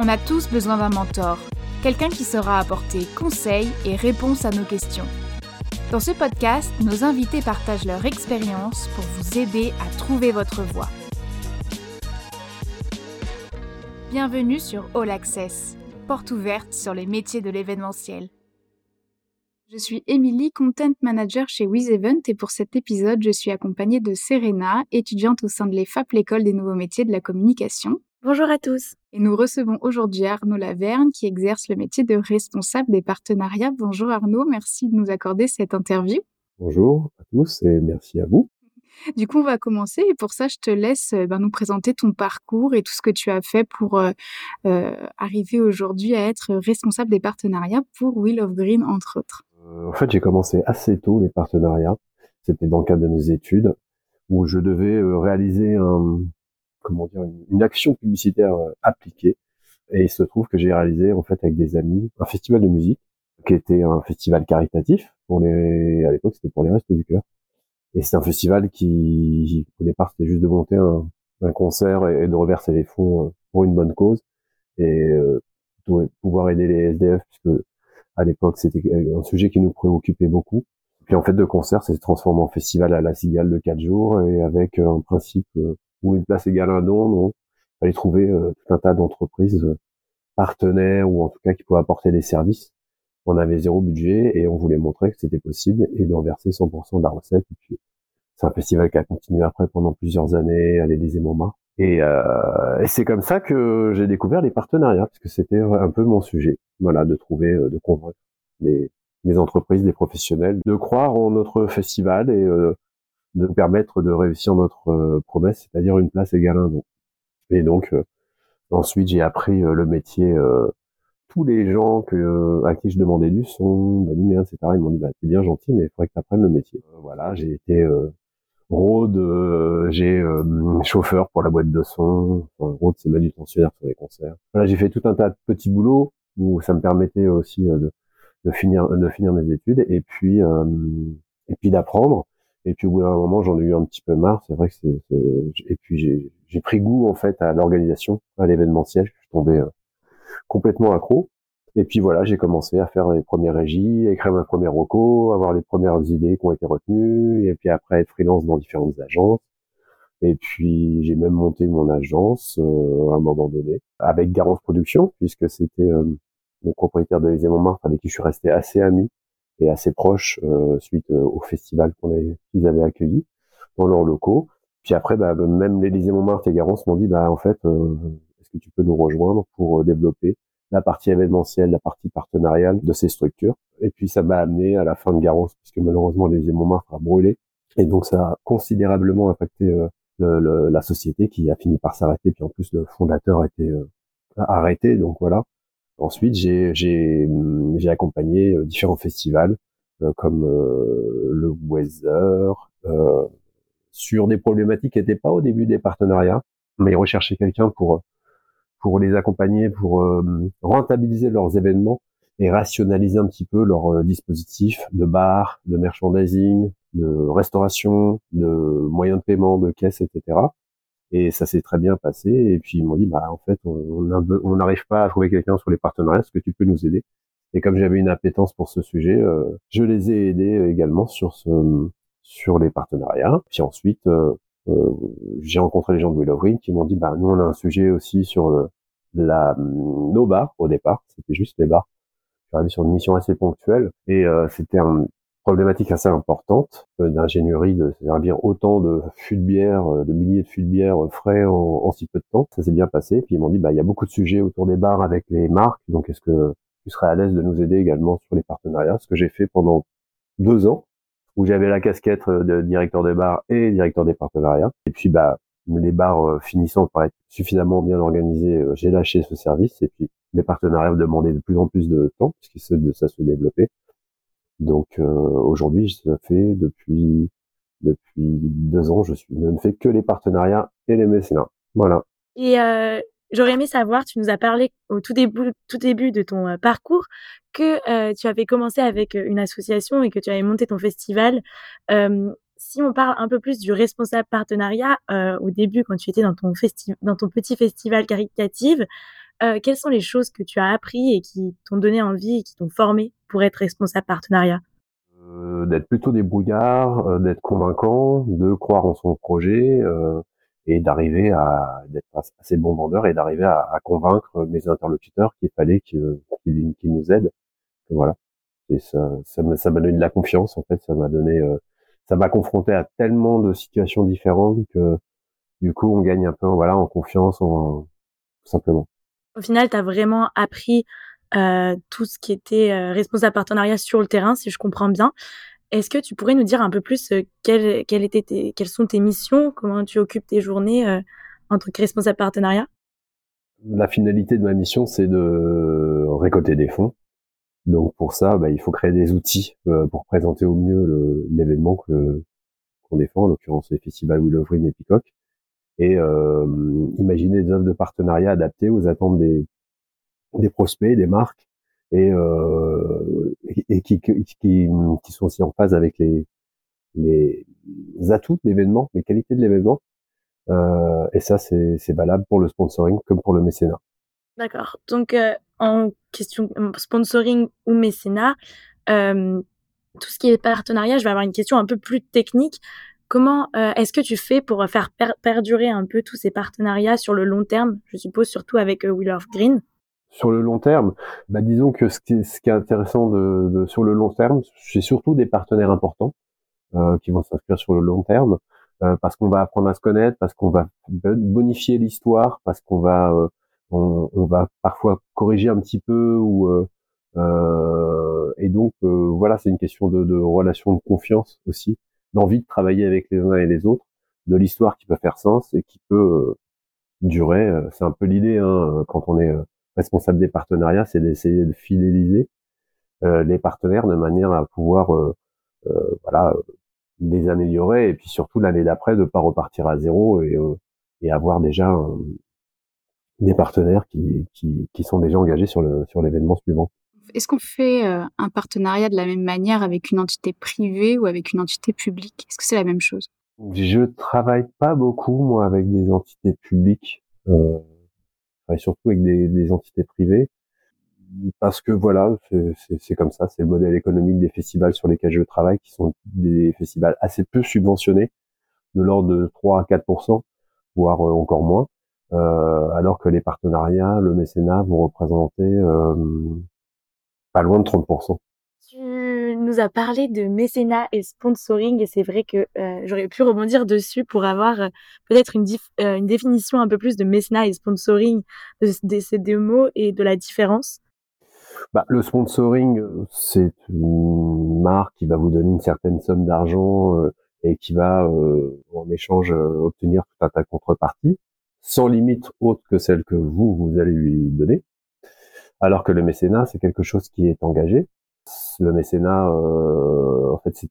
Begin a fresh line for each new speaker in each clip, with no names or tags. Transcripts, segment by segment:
On a tous besoin d'un mentor, quelqu'un qui saura apporter conseils et réponses à nos questions. Dans ce podcast, nos invités partagent leur expérience pour vous aider à trouver votre voie. Bienvenue sur All Access, porte ouverte sur les métiers de l'événementiel. Je suis Emily, Content Manager chez WizEvent et pour cet épisode, je suis accompagnée de Serena, étudiante au sein de l'EFAP, l'école des nouveaux métiers de la communication.
Bonjour à tous.
Et nous recevons aujourd'hui Arnaud Laverne qui exerce le métier de responsable des partenariats. Bonjour Arnaud, merci de nous accorder cette interview.
Bonjour à tous et merci à vous.
Du coup, on va commencer et pour ça, je te laisse euh, ben, nous présenter ton parcours et tout ce que tu as fait pour euh, euh, arriver aujourd'hui à être responsable des partenariats pour Wheel of Green, entre autres.
en fait, j'ai commencé assez tôt les partenariats. C'était dans le cadre de mes études où je devais réaliser un, comment dire, une, action publicitaire appliquée. Et il se trouve que j'ai réalisé en fait avec des amis un festival de musique qui était un festival caritatif pour les à l'époque c'était pour les restes du cœur et c'est un festival qui, au départ, c'était juste de monter un, un concert et, de reverser les fonds euh, pour une bonne cause et euh, pouvoir aider les SDF puisque à l'époque c'était un sujet qui nous préoccupait beaucoup. Puis en fait de concert, ça s'est transformé en festival à la cigale de quatre jours et avec un principe euh, où une place égale un don, il fallait trouver tout un tas d'entreprises partenaires ou en tout cas qui pouvaient apporter des services on avait zéro budget et on voulait montrer que c'était possible et de reverser 100% de la recette. Et puis, c'est un festival qui a continué après pendant plusieurs années à l'Élysée Montmartre. Et, euh, et c'est comme ça que j'ai découvert les partenariats, parce que c'était un peu mon sujet, voilà, de trouver, euh, de convaincre les, entreprises, les professionnels, de croire en notre festival et euh, de permettre de réussir notre euh, promesse, c'est-à-dire une place égale un don. Et donc, ensuite, j'ai appris le métier tous les gens que, à qui je demandais du son, de lumière, etc., ils m'ont dit, bah, c'est bien gentil, mais il faudrait que tu apprennes le métier. Euh, voilà, j'ai été euh, road, euh, j'ai euh, chauffeur pour la boîte de son. Enfin, road, c'est manutentionnaire sur les concerts. Voilà, j'ai fait tout un tas de petits boulots où ça me permettait aussi de, de, finir, de finir mes études et puis, et puis d'apprendre. Et puis au bout d'un moment, j'en ai eu un petit peu marre. C'est vrai que c'est, et puis j'ai pris goût en fait à l'organisation, à l'événementiel. Je suis tombé complètement accro. Et puis voilà, j'ai commencé à faire les premières régies, écrire ma première reco, avoir les premières idées qui ont été retenues, et puis après être freelance dans différentes agences. Et puis j'ai même monté mon agence euh, à un moment donné avec Garance Production, puisque c'était euh, le propriétaire de l'Élysée Montmartre avec qui je suis resté assez ami et assez proche euh, suite au festival qu'on qu'ils avaient accueilli dans leurs locaux. Puis après, bah, même l'Élysée Montmartre et Garance m'ont dit, bah en fait, est-ce que tu peux nous rejoindre pour euh, développer la partie événementielle, la partie partenariale de ces structures? Et puis ça m'a amené à la fin de Garance, puisque malheureusement les Montmartre a brûlé. Et donc ça a considérablement impacté euh, le, la société qui a fini par s'arrêter. Puis en plus le fondateur été euh, arrêté. Donc voilà. Ensuite j'ai accompagné différents festivals comme le Weather sur des problématiques qui n'étaient pas au début des partenariats, mais ils recherchaient quelqu'un pour pour les accompagner, pour euh, rentabiliser leurs événements et rationaliser un petit peu leur euh, dispositif de bar, de merchandising, de restauration, de moyens de paiement, de caisse, etc. Et ça s'est très bien passé. Et puis ils m'ont dit, bah en fait, on n'arrive pas à trouver quelqu'un sur les partenariats. Est-ce que tu peux nous aider? Et comme j'avais une appétence pour ce sujet, euh, je les ai aidés également sur ce sur les partenariats. Puis ensuite, euh, j'ai rencontré les gens de Willowring qui m'ont dit bah nous on a un sujet aussi sur le, la nos bars au départ c'était juste les bars j'arrivais sur une mission assez ponctuelle et euh, c'était une problématique assez importante euh, d'ingénierie de servir autant de fûts de bière de milliers de fûts de bière frais en, si peu de temps ça s'est bien passé puis ils m'ont dit bah il y a beaucoup de sujets autour des bars avec les marques donc est-ce que tu serais à l'aise de nous aider également sur les partenariats? Ce que j'ai fait pendant deux ans où j'avais la casquette euh, de directeur des bars et directeur des partenariats. Et puis, bah, les bars euh, finissant par être suffisamment bien organisés, euh, j'ai lâché ce service. Et puis, les partenariats me demandaient de plus en plus de temps, puisque ça se développait. Donc, aujourd'hui, ça fait depuis depuis deux ans, je je ne fais que les partenariats et les mécénats. Voilà.
Et J'aurais aimé savoir, tu nous as parlé au tout début, tout début de ton euh, parcours que euh, tu avais commencé avec euh, une association et que tu avais monté ton festival. si on parle un peu plus du responsable partenariat, au début, quand tu étais dans ton, dans ton petit festival caritatif, quelles sont les choses que tu as appris et qui t'ont donné envie et qui t'ont formé pour être responsable partenariat?
D'être plutôt débrouillard, d'être convaincant, de croire en son projet et d'arriver à d'être assez bon vendeur et d'arriver à, à, convaincre mes interlocuteurs qu'il fallait qu'ils nous aident. voilà. Et ça, ça m'a donné de la confiance en fait. Ça m'a donné, euh, ça m'a confronté à tellement de situations différentes que du coup on gagne un peu voilà en confiance, en, tout simplement.
Au final, tu as vraiment appris euh, tout ce qui était euh, responsable partenariat sur le terrain, si je comprends bien. Est-ce que tu pourrais nous dire un peu plus euh, quelles, quelles, étaient tes, quelles sont tes missions, comment tu occupes tes journées euh, en tant que responsable partenariat?
La finalité de ma mission, c'est de récolter des fonds. Donc pour ça, bah, il faut créer des outils euh, pour présenter au mieux l'événement qu'on défend, en l'occurrence les festivals Willow Green et Peacock, et euh, imaginer des offres de partenariat adaptées aux attentes des, des prospects, des marques, et, euh, et qui, qui, qui, sont aussi en phase avec les, les atouts de l'événement, les qualités de l'événement. Euh, et ça, c'est valable pour le sponsoring comme pour le mécénat.
D'accord. Donc, euh, en question sponsoring ou mécénat, euh, tout ce qui est partenariat, je vais avoir une question un peu plus technique. Comment euh, est-ce que tu fais pour faire perdurer un peu tous ces partenariats sur le long terme Je suppose surtout avec euh, of Green?
Sur le long terme, bah disons que ce qui est, intéressant de, de, sur le long terme, c'est surtout des partenaires importants euh, qui vont s'inscrire sur le long terme, euh, parce qu'on va apprendre à se connaître, parce qu'on va bonifier l'histoire, parce qu'on va euh, on, on, va parfois corriger un petit peu ou euh, euh, et donc voilà, c'est une question de, de relation de confiance aussi, d'envie de travailler avec les uns et les autres, de l'histoire qui peut faire sens et qui peut durer. C'est un peu l'idée hein, quand on est responsable des partenariats, c'est d'essayer de fidéliser euh, les partenaires de manière à pouvoir euh, euh, voilà les améliorer et puis surtout l'année d'après de pas repartir à zéro et, et avoir déjà des partenaires qui, qui, qui, sont déjà engagés sur le sur l'événement suivant.
Est-ce qu'on fait un partenariat de la même manière avec une entité privée ou avec une entité publique? Est-ce que c'est la même chose?
Je travaille pas beaucoup moi avec des entités publiques. Euh, travaille surtout avec des, des, entités privées parce que voilà, c'est comme ça, c'est le modèle économique des festivals sur lesquels je travaille, qui sont des festivals assez peu subventionnés, de l'ordre de 3 à 4% voire euh, encore moins, euh, alors que les partenariats, le mécénat vont représenter euh, pas loin de 30
tu nous as parlé de mécénat et sponsoring et c'est vrai que euh, j'aurais pu rebondir dessus pour avoir euh, peut-être une, euh, une définition un peu plus de mécénat et sponsoring de, ces deux mots et de la différence.
Bah, le sponsoring, c'est une marque qui va vous donner une certaine somme d'argent et qui va en échange obtenir tout un tas de contreparties, sans limite autre que celle que vous, vous allez lui donner. Alors que le mécénat, c'est quelque chose qui est engagé, le mécénat, euh, en fait, c'est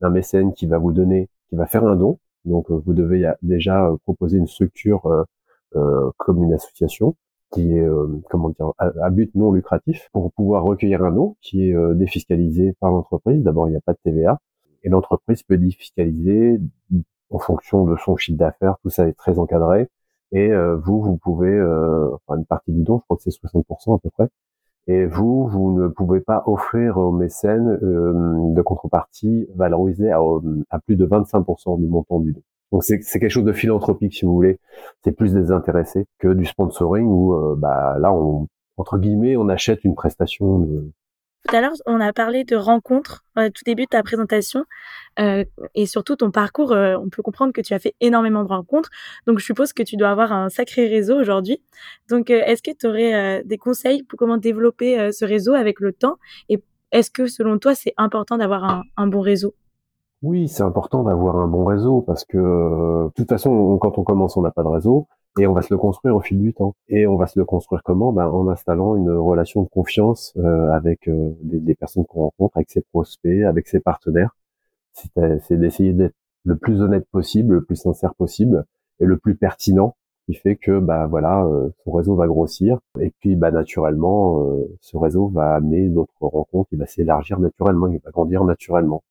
un mécène qui va vous donner, qui va faire un don. Donc, euh, vous devez déjà euh, proposer une structure comme une association qui est comment dire à, but non lucratif pour pouvoir recueillir un don qui est défiscalisé par l'entreprise. D'abord, il n'y a pas de TVA et l'entreprise peut défiscaliser en fonction de son chiffre d'affaires. Tout ça est très encadré. Et vous, vous pouvez, enfin une partie du don, je crois que c'est 60% à peu près, et vous, vous ne pouvez pas offrir aux mécènes euh, de contrepartie valorisée à, à, plus de 25% du montant du don. Donc c'est quelque chose de philanthropique, si vous voulez. C'est plus désintéressé que du sponsoring où, euh, bah, là, on, entre guillemets, on achète une prestation de,
tout à l'heure, on a parlé de rencontres au tout début de ta présentation euh, et surtout ton parcours. Euh, on peut comprendre que tu as fait énormément de rencontres. Donc, je suppose que tu dois avoir un sacré réseau aujourd'hui. Donc, euh, est-ce que tu aurais des conseils pour comment développer ce réseau avec le temps? Et est-ce que, selon toi, c'est important d'avoir un, bon réseau?
Oui, c'est important d'avoir un bon réseau parce que, de toute façon, quand on commence, on n'a pas de réseau et on va se le construire au fil du temps. Et on va se le construire comment? Ben, En installant une relation de confiance euh, avec euh, des, personnes qu'on rencontre, avec ses prospects, avec ses partenaires. C'est d'essayer d'être le plus honnête possible, le plus sincère possible et le plus pertinent qui fait que bah voilà euh, son réseau va grossir et puis bah naturellement ce réseau va amener d'autres rencontres il va s'élargir naturellement il va grandir naturellement.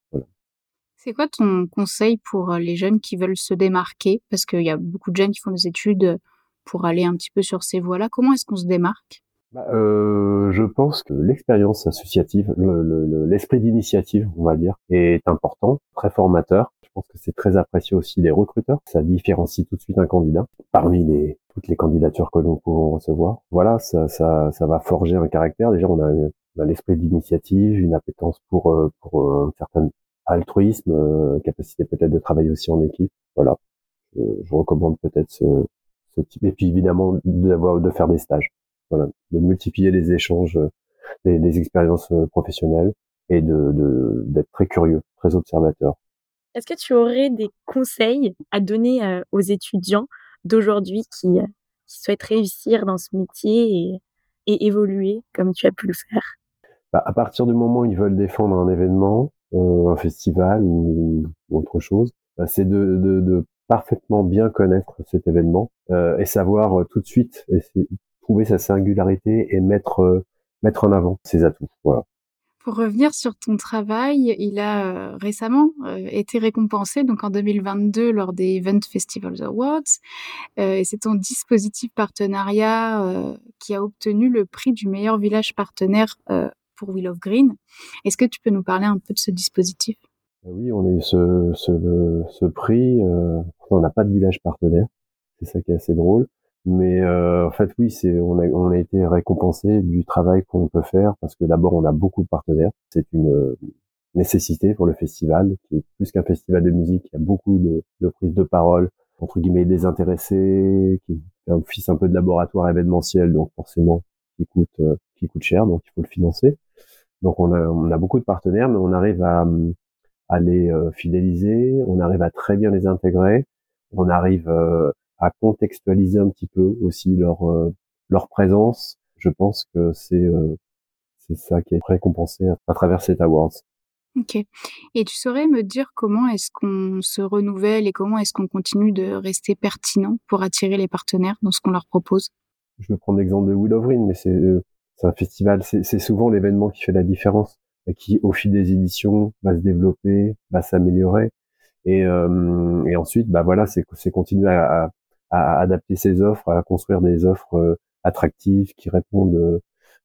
C'est quoi ton conseil pour les jeunes qui veulent se démarquer? Parce qu'il y a beaucoup de jeunes qui font des études pour aller un petit peu sur ces voies-là Comment est-ce qu'on se démarque?
Bah, euh, je pense que l'expérience associative, l'esprit d'initiative, on va dire, est important, très formateur. Je pense que c'est très apprécié aussi des recruteurs. Ça différencie tout de suite un candidat parmi toutes les candidatures que nous pouvons recevoir. Voilà, ça, ça, va forger un caractère. Déjà, on a, on a l'esprit d'initiative, une appétence pour, euh, pour un certain altruisme, euh, capacité peut-être de travailler aussi en équipe. Voilà, je, je recommande peut-être ce, ce type. Et puis évidemment, d'avoir de faire des stages voilà, de multiplier les échanges, euh, les, les expériences euh, professionnelles et de d'être très curieux, très observateur.
Est-ce que tu aurais des conseils à donner aux étudiants d'aujourd'hui qui, qui, souhaitent réussir dans ce métier et, et évoluer comme tu as pu le faire?
Bah, À partir du moment où ils veulent défendre un événement, un festival ou, autre chose, bah, c'est de, parfaitement bien connaître cet événement euh, et savoir tout de suite trouver sa singularité et mettre euh, mettre en avant ses atouts.
Pour revenir sur ton travail, il a euh, récemment euh, été récompensé donc en 2022 lors des Event Festivals Awards. et c'est ton dispositif partenariat qui a obtenu le prix du meilleur village partenaire pour Will of Green. Est-ce que tu peux nous parler un peu de ce dispositif?
Oui, on a eu ce, ce, ce prix. on n'a pas de village partenaire. C'est ça qui est assez drôle. Mais euh, en fait, oui, c'est on a, on a été récompensé du travail qu'on peut faire parce que d'abord, on a beaucoup de partenaires. C'est une euh, nécessité pour le festival, qui est plus qu'un festival de musique. Il y a beaucoup de, de prises de parole, entre guillemets, désintéressés, qui fait un fils un peu de laboratoire événementiel, donc forcément, qui coûte, euh, qui coûte cher, donc il faut le financer. Donc on a, on a beaucoup de partenaires, mais on arrive à, à les fidéliser, on arrive à très bien les intégrer, on arrive à contextualiser un petit peu aussi leur euh, leur présence. Je pense que c'est euh, c'est ça qui est récompensé à travers cet awards.
Ok. Et tu saurais me dire comment est-ce qu'on se renouvelle et comment est-ce qu'on continue de rester pertinent pour attirer les partenaires dans ce qu'on leur propose?
Je vais prendre l'exemple de Will of Green, mais c'est euh, c'est un festival, c'est souvent l'événement qui fait la différence, et qui au fil des éditions va se développer, va s'améliorer. Et, euh, ensuite, bah voilà, c'est continuer à, adapter ses offres, à construire des offres euh, attractives qui répondent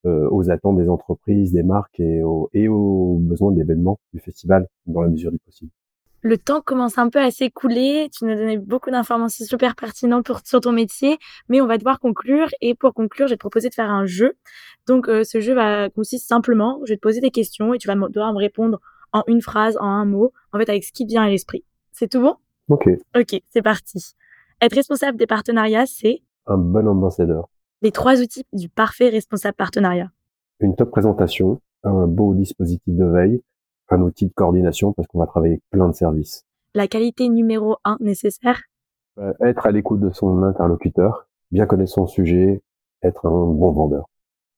euh, aux attentes des entreprises, des marques et aux, et aux besoins d'événements du festival dans la mesure du possible.
Le temps commence un peu à s'écouler. Tu nous as donné beaucoup d'informations super pertinentes pour, sur ton métier, mais on va devoir conclure. Et pour conclure, je vais te proposer de faire un jeu. Donc, ce jeu va consiste simplement, je vais te poser des questions et tu vas devoir me répondre en une phrase, en un mot, en fait, avec ce qui te vient à l'esprit. C'est tout bon?
Ok.
Ok, c'est parti. Être responsable des partenariats, c'est?
Un bon ambassadeur.
Les trois outils du parfait responsable partenariat.
Une top présentation, un beau dispositif de veille, un outil de coordination parce qu'on va travailler avec plein de services.
La qualité numéro un nécessaire?
Euh, Être à l'écoute de son interlocuteur, bien connaître son sujet, être un bon vendeur.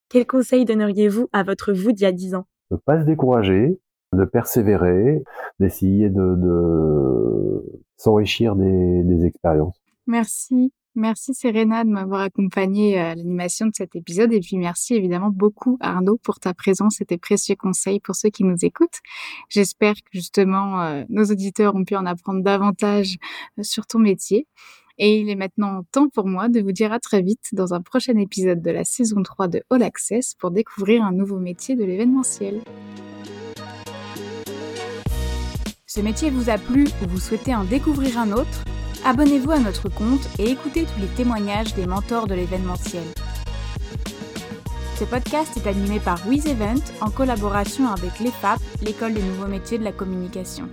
Quel conseil donneriez-vous à votre vous d'il y a dix ans?
Ne pas se décourager, de persévérer, d'essayer de, de s'enrichir des, des expériences.
Merci. Merci Serena de m'avoir accompagnée à l'animation de cet épisode et puis merci évidemment beaucoup Arnaud pour ta présence et tes précieux conseils pour ceux qui nous écoutent. J'espère que justement euh, nos auditeurs ont pu en apprendre davantage euh, sur ton métier. Et il est maintenant temps pour moi de vous dire à très vite dans un prochain épisode de la saison 3 de All Access pour découvrir un nouveau métier de l'événementiel. Ce métier vous a plu ou vous souhaitez en découvrir un autre? Abonnez-vous à notre compte et écoutez tous les témoignages des mentors de l'événementiel. Ce podcast est animé par WizEvent en collaboration avec l'EFAP, l'école des nouveaux métiers de la communication.